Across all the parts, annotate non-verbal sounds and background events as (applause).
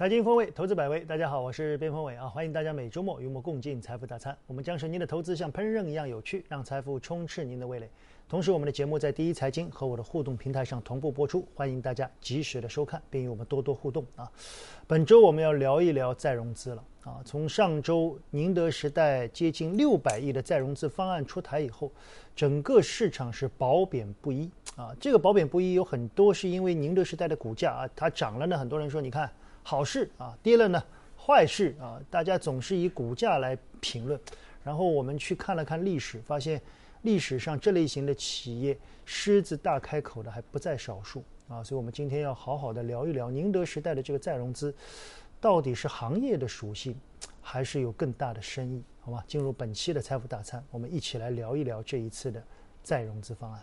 财经风味，投资百味。大家好，我是边锋伟啊，欢迎大家每周末与我们共进财富大餐。我们将使您的投资像烹饪一样有趣，让财富充斥您的味蕾。同时，我们的节目在第一财经和我的互动平台上同步播出，欢迎大家及时的收看，并与我们多多互动啊。本周我们要聊一聊再融资了啊。从上周宁德时代接近六百亿的再融资方案出台以后，整个市场是褒贬不一啊。这个褒贬不一有很多是因为宁德时代的股价啊，它涨了呢，很多人说你看。好事啊，跌了呢，坏事啊，大家总是以股价来评论。然后我们去看了看历史，发现历史上这类型的企业狮子大开口的还不在少数啊。所以我们今天要好好的聊一聊宁德时代的这个再融资，到底是行业的属性，还是有更大的深意？好吧，进入本期的财富大餐，我们一起来聊一聊这一次的再融资方案。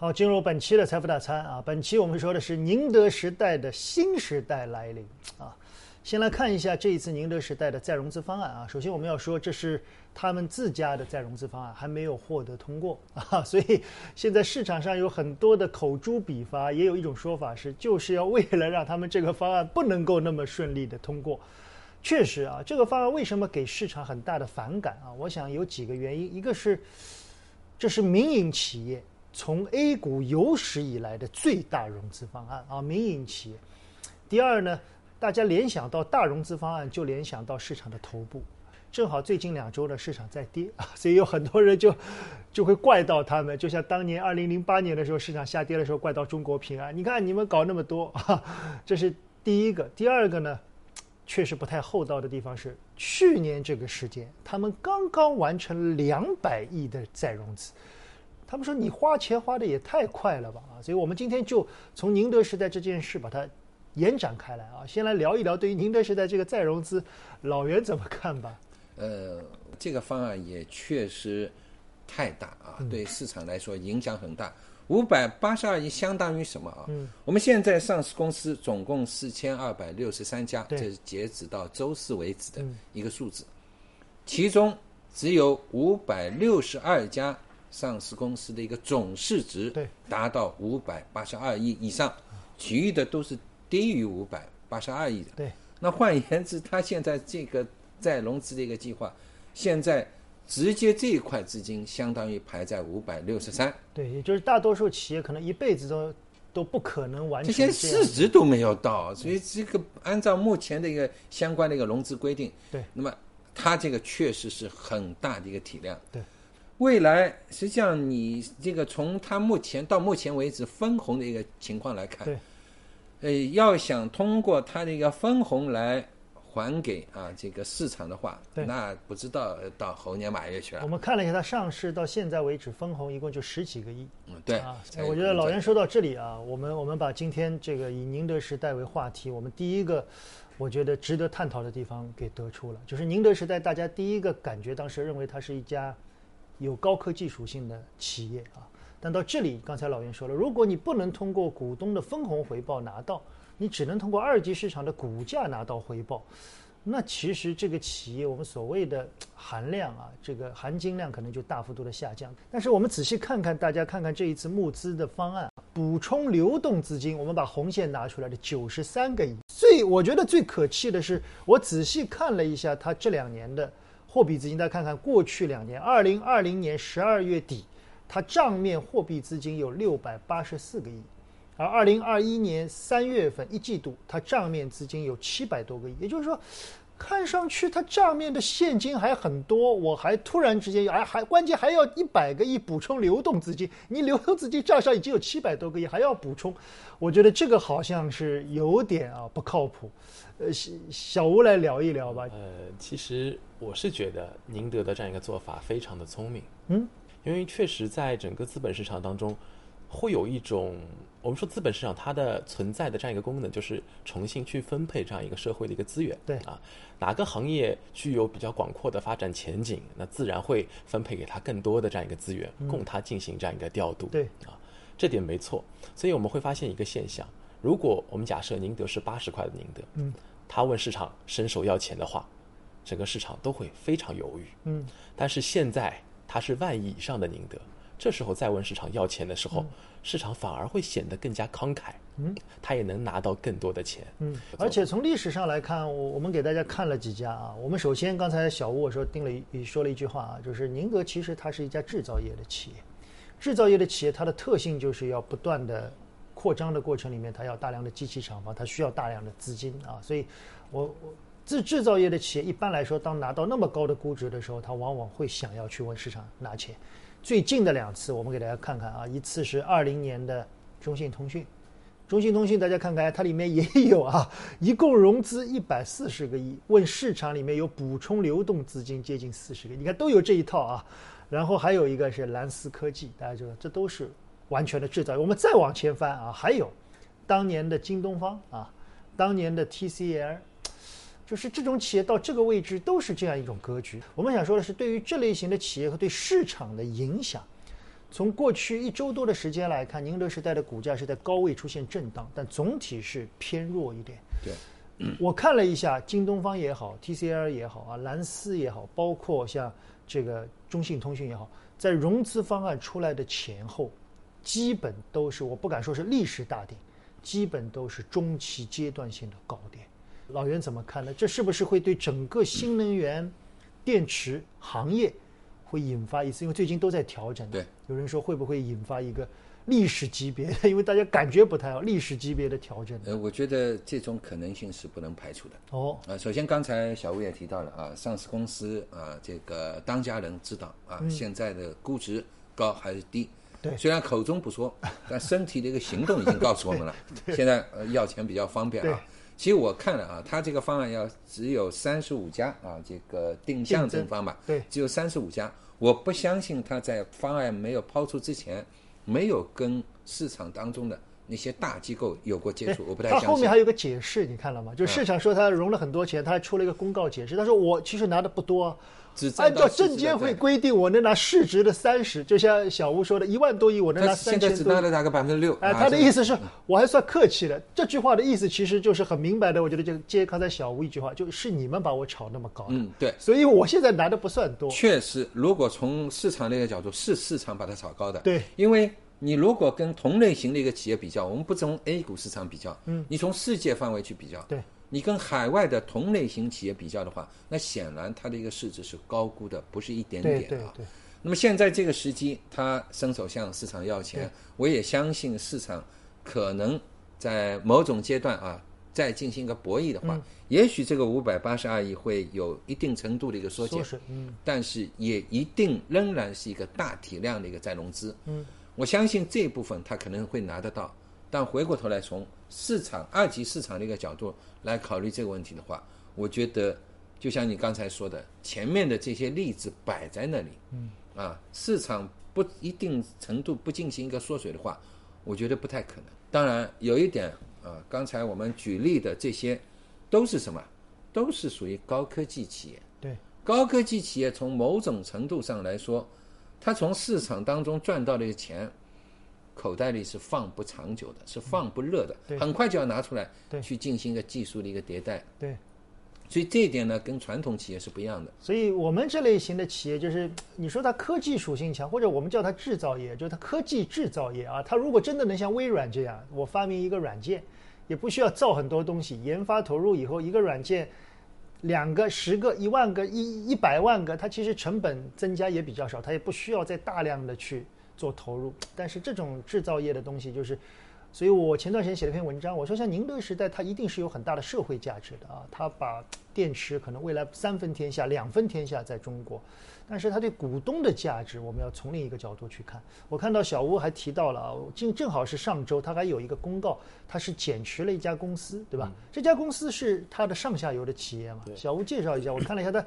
好，进入本期的财富大餐啊！本期我们说的是宁德时代的新时代来临啊。先来看一下这一次宁德时代的再融资方案啊。首先我们要说，这是他们自家的再融资方案，还没有获得通过啊。所以现在市场上有很多的口诛笔伐，也有一种说法是，就是要为了让他们这个方案不能够那么顺利的通过。确实啊，这个方案为什么给市场很大的反感啊？我想有几个原因，一个是这是民营企业。从 A 股有史以来的最大融资方案啊，民营企业。第二呢，大家联想到大融资方案，就联想到市场的头部。正好最近两周呢，市场在跌啊，(laughs) 所以有很多人就就会怪到他们，就像当年二零零八年的时候，市场下跌的时候，怪到中国平安。你看你们搞那么多啊，(laughs) 这是第一个。第二个呢，确实不太厚道的地方是，去年这个时间，他们刚刚完成两百亿的再融资。他们说你花钱花的也太快了吧啊！所以我们今天就从宁德时代这件事把它延展开来啊，先来聊一聊对于宁德时代这个再融资，老袁怎么看吧？呃，这个方案也确实太大啊，对市场来说影响很大。五百八十二亿相当于什么啊？嗯，我们现在上市公司总共四千二百六十三家，这是截止到周四为止的一个数字，其中只有五百六十二家。上市公司的一个总市值达到五百八十二亿以上，其余的都是低于五百八十二亿的。对，那换言之，他现在这个再融资的一个计划，现在直接这一块资金相当于排在五百六十三。对，也就是大多数企业可能一辈子都都不可能完成。这些市值都没有到，所以这个按照目前的一个相关的一个融资规定，对，那么它这个确实是很大的一个体量。对。未来实际上，你这个从它目前到目前为止分红的一个情况来看，对，呃，要想通过它的一个分红来还给啊这个市场的话，那不知道到猴年马月去了。我们看了一下它上市到现在为止分红一共就十几个亿。嗯，对啊，我觉得老袁说到这里啊，我们我们把今天这个以宁德时代为话题，我们第一个我觉得值得探讨的地方给得出了，就是宁德时代大家第一个感觉当时认为它是一家。有高科技属性的企业啊，但到这里，刚才老袁说了，如果你不能通过股东的分红回报拿到，你只能通过二级市场的股价拿到回报，那其实这个企业我们所谓的含量啊，这个含金量可能就大幅度的下降。但是我们仔细看看，大家看看这一次募资的方案，补充流动资金，我们把红线拿出来的九十三个亿。最我觉得最可气的是，我仔细看了一下它这两年的。货币资金，大家看看过去两年，二零二零年十二月底，它账面货币资金有六百八十四个亿，而二零二一年三月份一季度，它账面资金有七百多个亿，也就是说，看上去它账面的现金还很多，我还突然之间还还关键还要一百个亿补充流动资金，你流动资金账上已经有七百多个亿，还要补充，我觉得这个好像是有点啊不靠谱。呃，小小吴来聊一聊吧。呃，其实我是觉得宁德的这样一个做法非常的聪明。嗯，因为确实在整个资本市场当中，会有一种我们说资本市场它的存在的这样一个功能，就是重新去分配这样一个社会的一个资源。对啊，哪个行业具有比较广阔的发展前景，那自然会分配给他更多的这样一个资源，供他进行这样一个调度。对啊，这点没错。所以我们会发现一个现象：如果我们假设宁德是八十块的宁德，嗯。他问市场伸手要钱的话，整个市场都会非常犹豫。嗯，但是现在它是万亿以上的宁德，这时候再问市场要钱的时候，市场反而会显得更加慷慨，嗯，他也能拿到更多的钱，嗯。而且从历史上来看，我我们给大家看了几家啊。我们首先刚才小吴我说定了一说了一句话啊，就是宁德其实它是一家制造业的企业，制造业的企业它的特性就是要不断的扩张的过程里面，它要大量的机器厂房，它需要大量的资金啊。所以，我我。制制造业的企业一般来说，当拿到那么高的估值的时候，他往往会想要去问市场拿钱。最近的两次，我们给大家看看啊，一次是二零年的中信通讯，中信通讯大家看看，它里面也有啊，(laughs) 一共融资一百四十个亿，问市场里面有补充流动资金接近四十个，你看都有这一套啊。然后还有一个是蓝思科技，大家知道这都是完全的制造业。我们再往前翻啊，还有当年的京东方啊，当年的 TCL。就是这种企业到这个位置都是这样一种格局。我们想说的是，对于这类型的企业和对市场的影响，从过去一周多的时间来看，宁德时代的股价是在高位出现震荡，但总体是偏弱一点。对，我看了一下，京东方也好，TCL 也好啊，蓝思也好，包括像这个中信通讯也好，在融资方案出来的前后，基本都是我不敢说是历史大顶，基本都是中期阶段性的高点。老袁怎么看呢？这是不是会对整个新能源电池行业会引发一次？因为最近都在调整。对，有人说会不会引发一个历史级别的？因为大家感觉不太好，历史级别的调整。呃，我觉得这种可能性是不能排除的。哦，啊，首先刚才小吴也提到了啊，上市公司啊，这个当家人知道啊，现在的估值高还是低？对，虽然口中不说，但身体的一个行动已经告诉我们了。(laughs) 现在呃要钱比较方便啊。其实我看了啊，他这个方案要只有三十五家啊，这个定向增发嘛，对，只有三十五家。我不相信他在方案没有抛出之前，没有跟市场当中的那些大机构有过接触。我不太相信。他后面还有个解释，你看了吗？就市场说他融了很多钱，他还出了一个公告解释，他说我其实拿的不多。按照证监会规定，我能拿市值的三十，就像小吴说的，一万多亿我能拿三千多。现在只拿了大概百分之六。哎，他的意思是我还算客气的。这句话的意思其实就是很明白的，我觉得就接刚才小吴一句话，就是你们把我炒那么高。嗯，对。所以我现在拿的不算多。确实，如果从市场那个角度，是市场把它炒高的。对，因为你如果跟同类型的一个企业比较，我们不从 A 股市场比较，嗯，你从世界范围去比较，对。你跟海外的同类型企业比较的话，那显然它的一个市值是高估的，不是一点点啊。那么现在这个时机，他伸手向市场要钱，我也相信市场可能在某种阶段啊，再进行一个博弈的话，也许这个五百八十二亿会有一定程度的一个缩减，嗯，但是也一定仍然是一个大体量的一个再融资。嗯，我相信这一部分他可能会拿得到。但回过头来，从市场二级市场的一个角度来考虑这个问题的话，我觉得就像你刚才说的，前面的这些例子摆在那里，嗯，啊，市场不一定程度不进行一个缩水的话，我觉得不太可能。当然，有一点啊，刚才我们举例的这些都是什么？都是属于高科技企业。对，高科技企业从某种程度上来说，它从市场当中赚到的钱。口袋里是放不长久的，是放不热的，很快就要拿出来去进行一个技术的一个迭代。对，所以这一点呢，跟传统企业是不一样的。所以我们这类型的企业，就是你说它科技属性强，或者我们叫它制造业，就是它科技制造业啊。它如果真的能像微软这样，我发明一个软件，也不需要造很多东西，研发投入以后，一个软件，两个、十个、一万个、一一百万个，它其实成本增加也比较少，它也不需要再大量的去。做投入，但是这种制造业的东西就是，所以我前段时间写了篇文章，我说像宁德时代，它一定是有很大的社会价值的啊，它把电池可能未来三分天下，两分天下在中国，但是它对股东的价值，我们要从另一个角度去看。我看到小吴还提到了啊，正正好是上周，他还有一个公告，他是减持了一家公司，对吧？这家公司是它的上下游的企业嘛？小吴介绍一下，我看了一下他。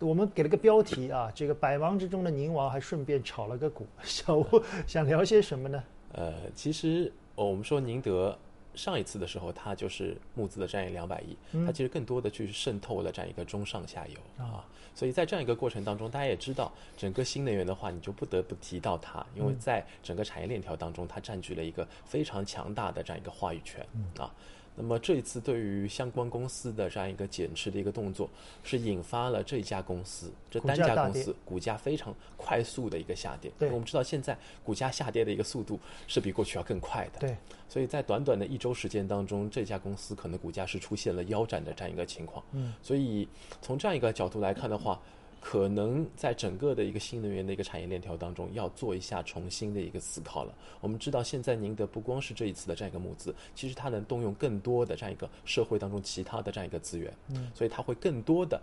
我们给了个标题啊，这个百忙之中的宁王还顺便炒了个股。小吴 (laughs) 想聊些什么呢？呃，其实我们说宁德上一次的时候，它就是募资的这样一两百亿，它其实更多的去渗透了这样一个中上下游啊。所以在这样一个过程当中，大家也知道，整个新能源的话，你就不得不提到它，因为在整个产业链条当中，它占据了一个非常强大的这样一个话语权啊。那么这一次对于相关公司的这样一个减持的一个动作，是引发了这家公司这单家公司股价非常快速的一个下跌。对，我们知道现在股价下跌的一个速度是比过去要更快的。对，所以在短短的一周时间当中，这家公司可能股价是出现了腰斩的这样一个情况。嗯，所以从这样一个角度来看的话。可能在整个的一个新能源的一个产业链条当中，要做一下重新的一个思考了。我们知道，现在宁德不光是这一次的这样一个募资，其实它能动用更多的这样一个社会当中其他的这样一个资源，嗯，所以它会更多的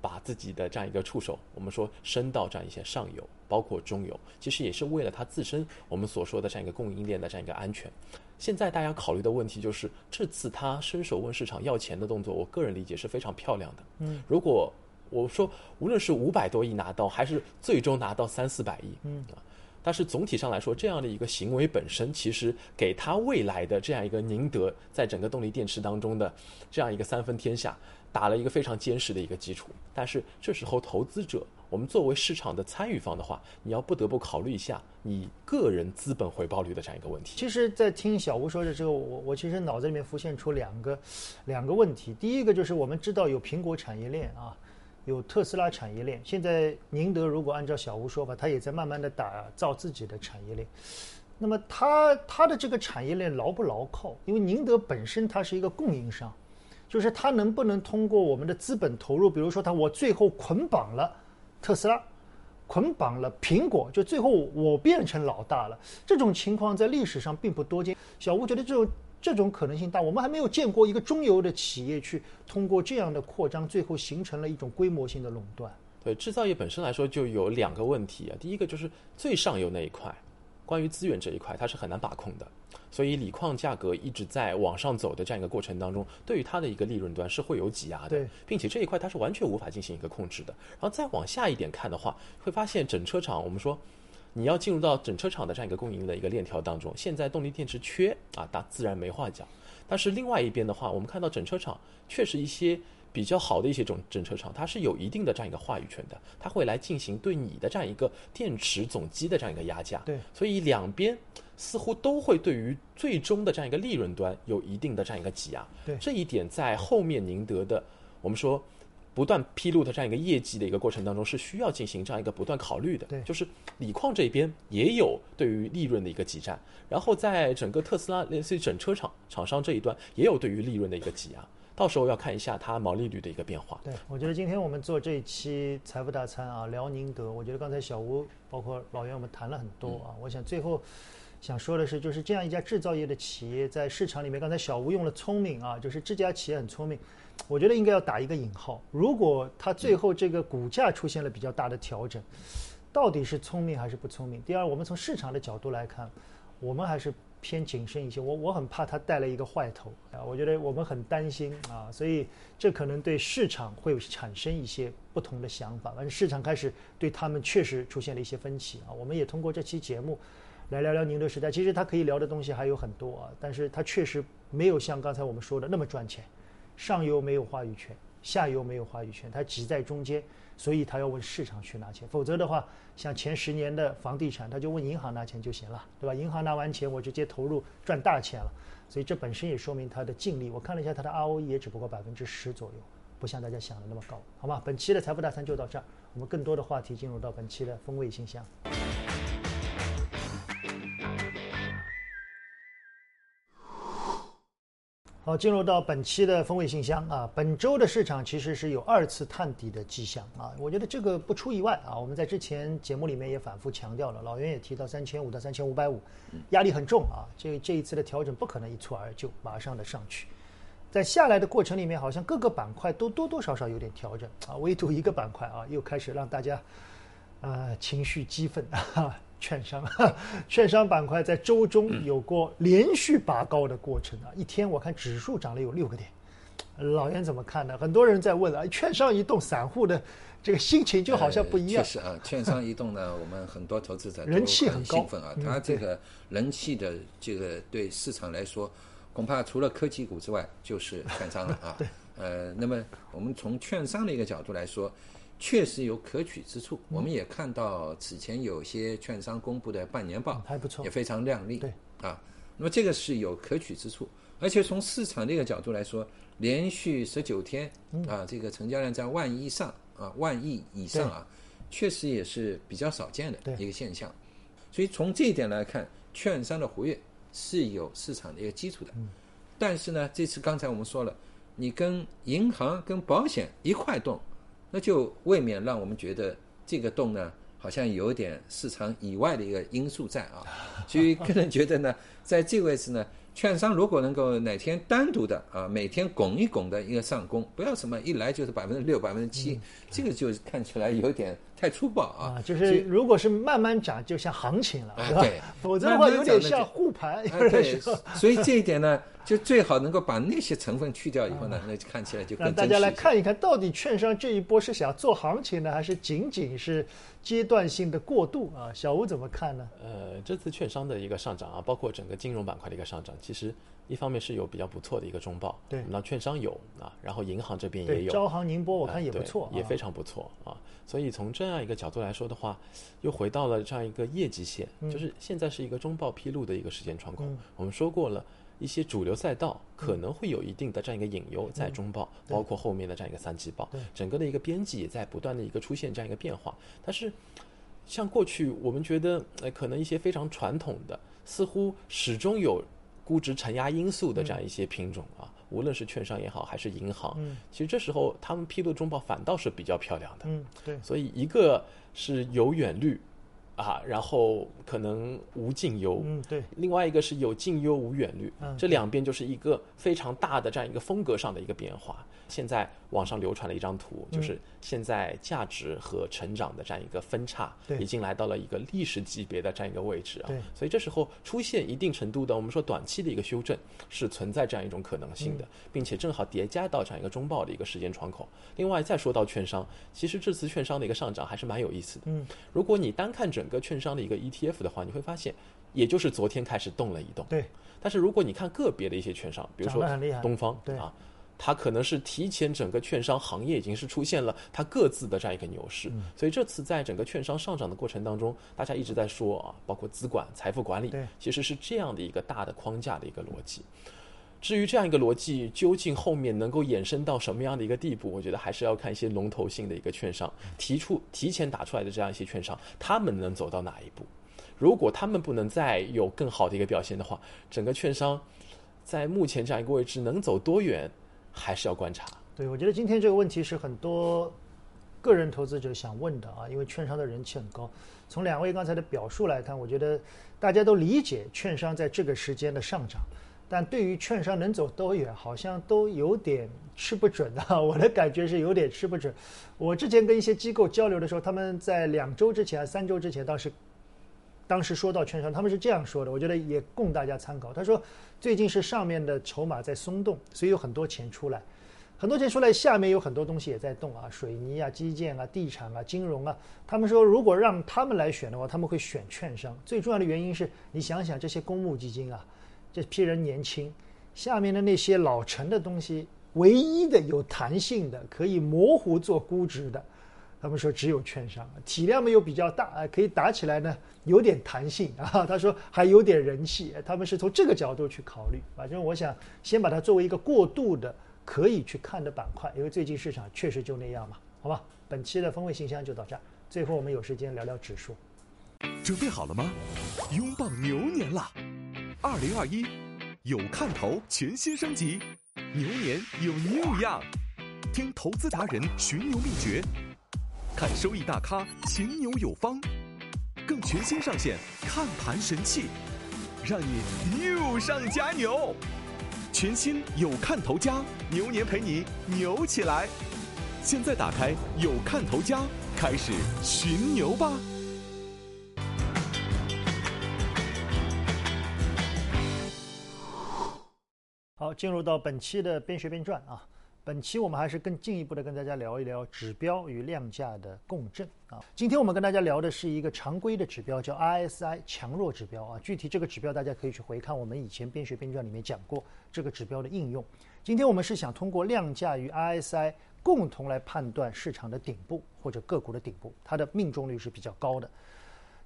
把自己的这样一个触手，我们说伸到这样一些上游，包括中游，其实也是为了它自身我们所说的这样一个供应链的这样一个安全。现在大家考虑的问题就是，这次他伸手问市场要钱的动作，我个人理解是非常漂亮的，嗯，如果。我说，无论是五百多亿拿到，还是最终拿到三四百亿，嗯啊，但是总体上来说，这样的一个行为本身，其实给他未来的这样一个宁德在整个动力电池当中的这样一个三分天下，打了一个非常坚实的一个基础。但是这时候，投资者，我们作为市场的参与方的话，你要不得不考虑一下你个人资本回报率的这样一个问题。其实，在听小吴说的时候，我我其实脑子里面浮现出两个两个问题。第一个就是我们知道有苹果产业链啊。有特斯拉产业链，现在宁德如果按照小吴说法，他也在慢慢的打造自己的产业链。那么他他的这个产业链牢不牢靠？因为宁德本身它是一个供应商，就是他能不能通过我们的资本投入，比如说他我最后捆绑了特斯拉，捆绑了苹果，就最后我变成老大了。这种情况在历史上并不多见。小吴觉得这种。这种可能性大，我们还没有见过一个中游的企业去通过这样的扩张，最后形成了一种规模性的垄断。对制造业本身来说，就有两个问题啊。第一个就是最上游那一块，关于资源这一块，它是很难把控的，所以锂矿价格一直在往上走的这样一个过程当中，对于它的一个利润端是会有挤压的，并且这一块它是完全无法进行一个控制的。然后再往下一点看的话，会发现整车厂，我们说。你要进入到整车厂的这样一个供应的一个链条当中，现在动力电池缺啊，大自然没话讲。但是另外一边的话，我们看到整车厂确实一些比较好的一些种整车厂，它是有一定的这样一个话语权的，它会来进行对你的这样一个电池总机的这样一个压价。对，所以两边似乎都会对于最终的这样一个利润端有一定的这样一个挤压。对，这一点在后面宁德的我们说。不断披露的这样一个业绩的一个过程当中，是需要进行这样一个不断考虑的。对，就是锂矿这边也有对于利润的一个挤占，然后在整个特斯拉类似于整车厂厂商这一端也有对于利润的一个挤压，到时候要看一下它毛利率的一个变化。对，我觉得今天我们做这一期财富大餐啊，辽宁德，我觉得刚才小吴包括老袁我们谈了很多啊，我想最后想说的是，就是这样一家制造业的企业在市场里面，刚才小吴用了聪明啊，就是这家企业很聪明。我觉得应该要打一个引号。如果它最后这个股价出现了比较大的调整，到底是聪明还是不聪明？第二，我们从市场的角度来看，我们还是偏谨慎一些。我我很怕它带了一个坏头啊，我觉得我们很担心啊，所以这可能对市场会产生一些不同的想法。反正市场开始对他们确实出现了一些分歧啊。我们也通过这期节目来聊聊宁德时代。其实它可以聊的东西还有很多啊，但是它确实没有像刚才我们说的那么赚钱。上游没有话语权，下游没有话语权，它挤在中间，所以他要问市场去拿钱。否则的话，像前十年的房地产，他就问银行拿钱就行了，对吧？银行拿完钱，我直接投入赚大钱了。所以这本身也说明它的净利。我看了一下它的 ROE 也只不过百分之十左右，不像大家想的那么高，好吗？本期的财富大餐就到这儿，我们更多的话题进入到本期的风味信箱。好，进入到本期的风味信箱啊，本周的市场其实是有二次探底的迹象啊，我觉得这个不出意外啊，我们在之前节目里面也反复强调了，老袁也提到三千五到三千五百五，压力很重啊，这这一次的调整不可能一蹴而就，马上的上去，在下来的过程里面，好像各个板块都多多少少有点调整啊，唯独一个板块啊，又开始让大家啊情绪激愤啊。券商，(laughs) 券商板块在周中有过连续拔高的过程啊！一天我看指数涨了有六个点，老袁怎么看呢？很多人在问啊，券商一动，散户的这个心情就好像不一样。确实啊，券商一动呢，我们很多投资者人气很兴奋啊。他这个人气的这个对市场来说，恐怕除了科技股之外，就是券商了啊。(laughs) 对。呃，那么我们从券商的一个角度来说。确实有可取之处，我们也看到此前有些券商公布的半年报还不错，也非常亮丽。对啊，那么这个是有可取之处。而且从市场这个角度来说，连续十九天啊，这个成交量在万亿上啊，万亿以上啊，确实也是比较少见的一个现象。所以从这一点来看，券商的活跃是有市场的一个基础的。但是呢，这次刚才我们说了，你跟银行、跟保险一块动，那就未免让我们觉得这个洞呢，好像有点市场以外的一个因素在啊。(laughs) 所以个人觉得呢，在这个位置呢。券商如果能够哪天单独的啊，每天拱一拱的一个上攻，不要什么一来就是百分之六、百分之七，这个就看起来有点太粗暴啊。就是如果是慢慢涨，就像行情了，对吧？(laughs) 否则的话有点像护盘。对，所以这一点呢。就最好能够把那些成分去掉以后呢，那就看起来就更让大家来看一看到底券商这一波是想做行情呢，还是仅仅是阶段性的过渡啊？小吴怎么看呢？呃，这次券商的一个上涨啊，包括整个金融板块的一个上涨，其实一方面是有比较不错的一个中报，对，那券商有啊，然后银行这边也有，招行、宁波我看也不错，也非常不错啊。所以从这样一个角度来说的话，又回到了这样一个业绩线，就是现在是一个中报披露的一个时间窗口。我们说过了。一些主流赛道可能会有一定的这样一个隐忧在中报，包括后面的这样一个三季报，整个的一个边际也在不断的一个出现这样一个变化。但是，像过去我们觉得，呃，可能一些非常传统的，似乎始终有估值承压因素的这样一些品种啊，无论是券商也好，还是银行，其实这时候他们披露中报反倒是比较漂亮的。嗯，对。所以一个是有远虑。啊，然后可能无近忧，嗯，对。另外一个是有近忧无远虑，嗯这两边就是一个非常大的这样一个风格上的一个变化。现在网上流传了一张图，就是现在价值和成长的这样一个分叉，已经来到了一个历史级别的这样一个位置啊。所以这时候出现一定程度的，我们说短期的一个修正是存在这样一种可能性的，并且正好叠加到这样一个中报的一个时间窗口。另外再说到券商，其实这次券商的一个上涨还是蛮有意思的。嗯，如果你单看整个券商的一个 ETF 的话，你会发现，也就是昨天开始动了一动。对。但是如果你看个别的一些券商，比如说东方，对啊。它可能是提前整个券商行业已经是出现了它各自的这样一个牛市，所以这次在整个券商上涨的过程当中，大家一直在说啊，包括资管、财富管理，其实是这样的一个大的框架的一个逻辑。至于这样一个逻辑究竟后面能够衍生到什么样的一个地步，我觉得还是要看一些龙头性的一个券商提出提前打出来的这样一些券商，他们能走到哪一步？如果他们不能再有更好的一个表现的话，整个券商在目前这样一个位置能走多远？还是要观察。对，我觉得今天这个问题是很多个人投资者想问的啊，因为券商的人气很高。从两位刚才的表述来看，我觉得大家都理解券商在这个时间的上涨，但对于券商能走多远，好像都有点吃不准啊。(laughs) 我的感觉是有点吃不准。我之前跟一些机构交流的时候，他们在两周之前、三周之前，当时当时说到券商，他们是这样说的，我觉得也供大家参考。他说。最近是上面的筹码在松动，所以有很多钱出来，很多钱出来，下面有很多东西也在动啊，水泥啊、基建啊、地产啊、金融啊。他们说，如果让他们来选的话，他们会选券商。最重要的原因是你想想，这些公募基金啊，这批人年轻，下面的那些老成的东西，唯一的有弹性的，可以模糊做估值的。他们说只有券商，体量没有比较大啊，可以打起来呢，有点弹性 (laughs) 啊。他说还有点人气，他们是从这个角度去考虑。反正我想先把它作为一个过渡的可以去看的板块，因为最近市场确实就那样嘛，好吧？本期的风味信箱就到这儿，最后我们有时间聊聊指数。准备好了吗？拥抱牛年了！二零二一有看头，全新升级，牛年有 new 样，听投资达人寻牛秘诀。看收益大咖勤牛有方，更全新上线看盘神器，让你牛上加牛。全新有看头家牛年陪你牛起来。现在打开有看头家，开始寻牛吧。进入到本期的边学边赚啊。本期我们还是更进一步的跟大家聊一聊指标与量价的共振啊。今天我们跟大家聊的是一个常规的指标，叫 RSI 强弱指标啊。具体这个指标大家可以去回看我们以前边学边赚里面讲过这个指标的应用。今天我们是想通过量价与 RSI 共同来判断市场的顶部或者个股的顶部，它的命中率是比较高的。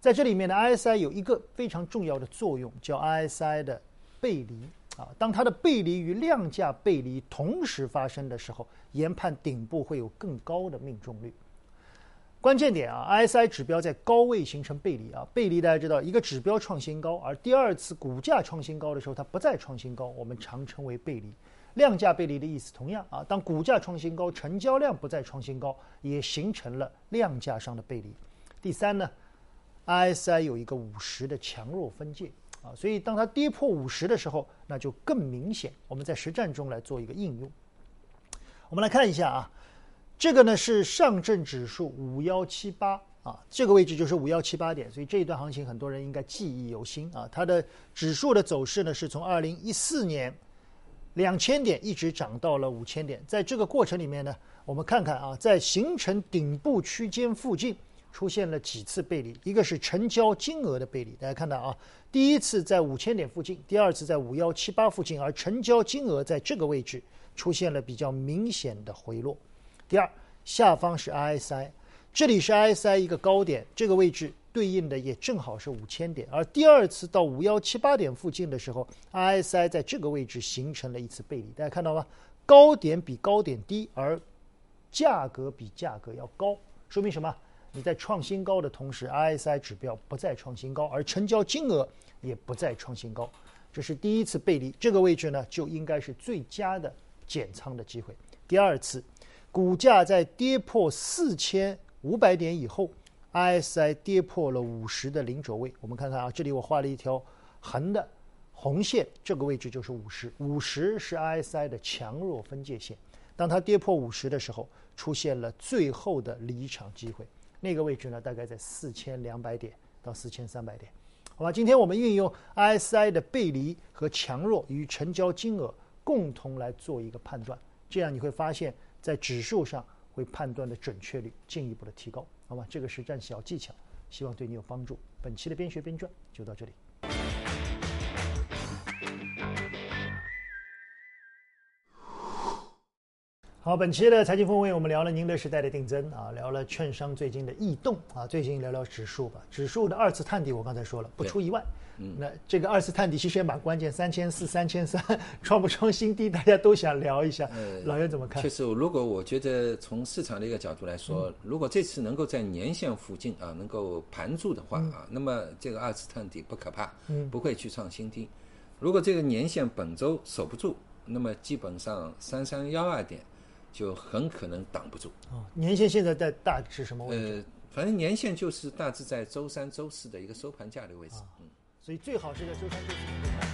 在这里面呢，RSI 有一个非常重要的作用，叫 RSI 的背离啊，当它的背离与量价背离同时发生的时候，研判顶部会有更高的命中率。关键点啊，ISI 指标在高位形成背离啊，背离大家知道，一个指标创新高，而第二次股价创新高的时候，它不再创新高，我们常称为背离。量价背离的意思同样啊，当股价创新高，成交量不再创新高，也形成了量价上的背离。第三呢，ISI 有一个五十的强弱分界。啊，所以当它跌破五十的时候，那就更明显。我们在实战中来做一个应用。我们来看一下啊，这个呢是上证指数五幺七八啊，这个位置就是五幺七八点，所以这一段行情很多人应该记忆犹新啊。它的指数的走势呢是从二零一四年两千点一直涨到了五千点，在这个过程里面呢，我们看看啊，在形成顶部区间附近。出现了几次背离，一个是成交金额的背离，大家看到啊，第一次在五千点附近，第二次在五幺七八附近，而成交金额在这个位置出现了比较明显的回落。第二，下方是 RSI，这里是 RSI 一个高点，这个位置对应的也正好是五千点，而第二次到五幺七八点附近的时候，RSI 在这个位置形成了一次背离，大家看到吗？高点比高点低，而价格比价格要高，说明什么？你在创新高的同时，RSI 指标不再创新高，而成交金额也不再创新高，这是第一次背离。这个位置呢，就应该是最佳的减仓的机会。第二次，股价在跌破四千五百点以后，RSI 跌破了五十的零轴位。我们看看啊，这里我画了一条横的红线，这个位置就是五十，五十是 RSI 的强弱分界线。当它跌破五十的时候，出现了最后的离场机会。那个位置呢，大概在四千两百点到四千三百点，好吧？今天我们运用 ISI 的背离和强弱与成交金额共同来做一个判断，这样你会发现在指数上会判断的准确率进一步的提高，好吧？这个实战小技巧，希望对你有帮助。本期的边学边赚就到这里。好，本期的财经风味，我们聊了宁德时代的定增啊，聊了券商最近的异动啊，最近聊聊指数吧。指数的二次探底，我刚才说了，不出意外。嗯，那这个二次探底其实也蛮关键，三千四、三千三，(laughs) 创不创新低，大家都想聊一下。老袁怎么看？确实，如果我觉得从市场的一个角度来说，如果这次能够在年线附近啊能够盘住的话啊，那么这个二次探底不可怕，嗯，不会去创新低。如果这个年线本周守不住，那么基本上三三幺二点。就很可能挡不住。哦，年限现在在大致什么位置？呃，反正年限就是大致在周三、周四的一个收盘价的位置。嗯，所以最好是在周三、周四。